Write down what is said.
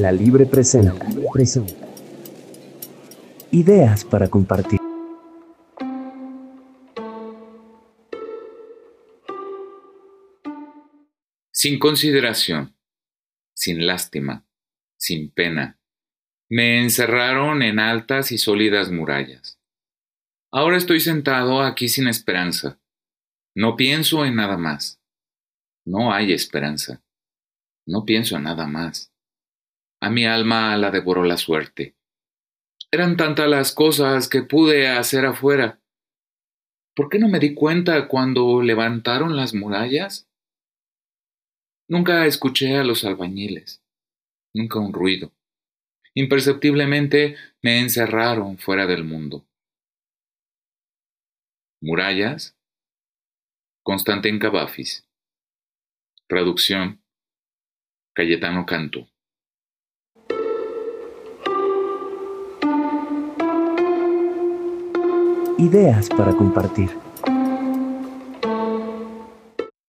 La Libre presenta. Ideas para compartir. Sin consideración, sin lástima, sin pena, me encerraron en altas y sólidas murallas. Ahora estoy sentado aquí sin esperanza. No pienso en nada más. No hay esperanza. No pienso en nada más. A mi alma la devoró la suerte. Eran tantas las cosas que pude hacer afuera. ¿Por qué no me di cuenta cuando levantaron las murallas? Nunca escuché a los albañiles, nunca un ruido. Imperceptiblemente me encerraron fuera del mundo. Murallas, Constantin Cavafis. Traducción, Cayetano Canto. Ideas para compartir.